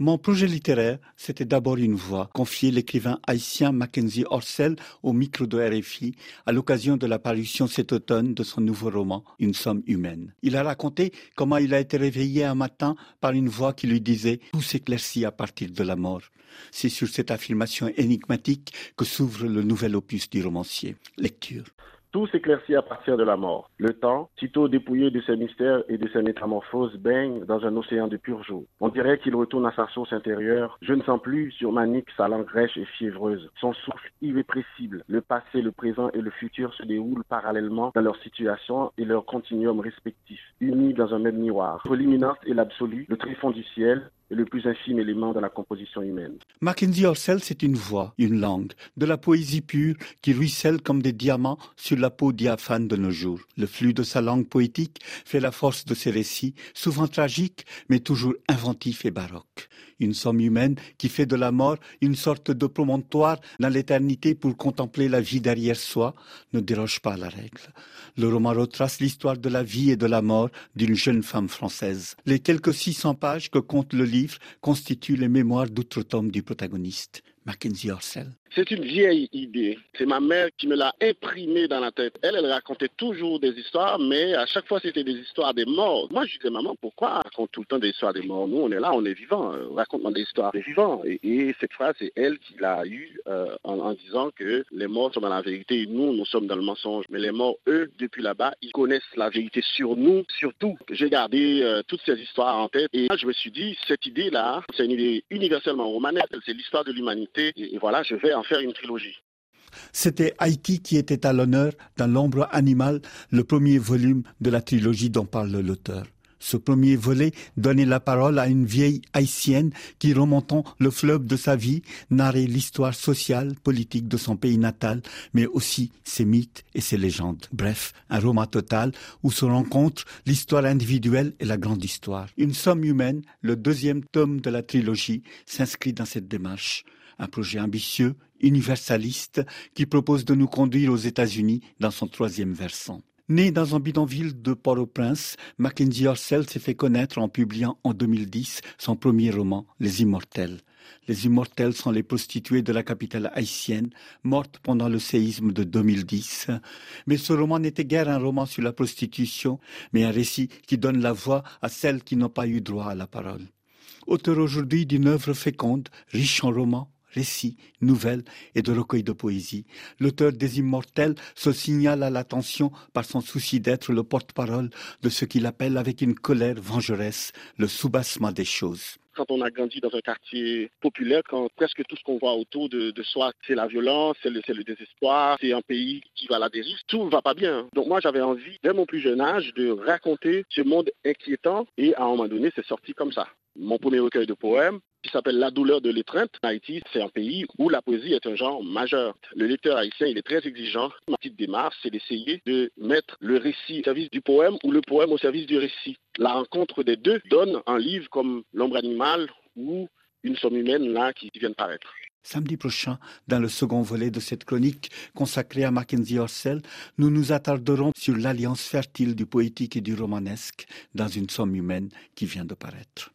Mon projet littéraire, c'était d'abord une voix, confiée l'écrivain haïtien Mackenzie Orsel au micro de RFI à l'occasion de la parution cet automne de son nouveau roman, Une somme humaine. Il a raconté comment il a été réveillé un matin par une voix qui lui disait Tout s'éclaircit à partir de la mort. C'est sur cette affirmation énigmatique que s'ouvre le nouvel opus du romancier. Lecture. Tout s'éclaircit à partir de la mort. Le temps, sitôt dépouillé de ses mystères et de ses métamorphoses, baigne dans un océan de pur jour. On dirait qu'il retourne à sa source intérieure. Je ne sens plus sur ma nuque sa langue rêche et fiévreuse. Son souffle irrépressible. Le passé, le présent et le futur se déroulent parallèlement dans leur situation et leur continuum respectif, unis dans un même miroir. L'imminence et l'absolu, le tréfonds du ciel, le plus infime élément de la composition humaine. Mackenzie Orsel, c'est une voix, une langue, de la poésie pure qui ruisselle comme des diamants sur la peau diaphane de nos jours. Le flux de sa langue poétique fait la force de ses récits, souvent tragiques, mais toujours inventifs et baroques. Une somme humaine qui fait de la mort une sorte de promontoire dans l'éternité pour contempler la vie derrière soi ne déroge pas à la règle. Le roman retrace l'histoire de la vie et de la mort d'une jeune femme française. Les quelques 600 pages que compte le livre constitue les mémoires d'outre-tombe du protagoniste, Mackenzie Orsel. C'est une vieille idée. C'est ma mère qui me l'a imprimée dans la tête. Elle, elle racontait toujours des histoires, mais à chaque fois, c'était des histoires des morts. Moi, je disais, maman, pourquoi raconte tout le temps des histoires des morts? Nous, on est là, on est vivants. Euh, raconte-moi des histoires des vivants. Et, cette phrase, c'est elle qui l'a eue euh, en, disant que les morts sont dans la vérité et nous, nous sommes dans le mensonge. Mais les morts, eux, depuis là-bas, ils connaissent la vérité sur nous, surtout. J'ai gardé euh, toutes ces histoires en tête et je me suis dit, cette idée-là, c'est une idée universellement romanesque. C'est l'histoire de l'humanité. et voilà, je vais faire une trilogie. C'était Haïti qui était à l'honneur dans L'ombre animale, le premier volume de la trilogie dont parle l'auteur. Ce premier volet donnait la parole à une vieille haïtienne qui, remontant le fleuve de sa vie, narrait l'histoire sociale, politique de son pays natal, mais aussi ses mythes et ses légendes. Bref, un roman total où se rencontrent l'histoire individuelle et la grande histoire. Une somme humaine, le deuxième tome de la trilogie, s'inscrit dans cette démarche un projet ambitieux, universaliste, qui propose de nous conduire aux États-Unis dans son troisième versant. Né dans un bidonville de Port-au-Prince, Mackenzie Orsel s'est fait connaître en publiant en 2010 son premier roman, Les Immortels. Les Immortels sont les prostituées de la capitale haïtienne, mortes pendant le séisme de 2010. Mais ce roman n'était guère un roman sur la prostitution, mais un récit qui donne la voix à celles qui n'ont pas eu droit à la parole. Auteur aujourd'hui d'une œuvre féconde, riche en romans, récits, nouvelles et de recueils de poésie. L'auteur des Immortels se signale à l'attention par son souci d'être le porte-parole de ce qu'il appelle avec une colère vengeresse le soubassement des choses quand on a grandi dans un quartier populaire, quand presque tout ce qu'on voit autour de, soi, c'est la violence, c'est le, désespoir, c'est un pays qui va à la dérive, tout ne va pas bien. Donc moi, j'avais envie, dès mon plus jeune âge, de raconter ce monde inquiétant et à un moment donné, c'est sorti comme ça. Mon premier recueil de poèmes, qui s'appelle La douleur de l'étreinte. Haïti, c'est un pays où la poésie est un genre majeur. Le lecteur haïtien, il est très exigeant. Ma petite démarche, c'est d'essayer de mettre le récit au service du poème ou le poème au service du récit. La rencontre des deux donne un livre comme L'ombre animale ou Une somme humaine là qui vient de paraître. Samedi prochain, dans le second volet de cette chronique consacrée à Mackenzie Orsel, nous nous attarderons sur l'alliance fertile du poétique et du romanesque dans une somme humaine qui vient de paraître.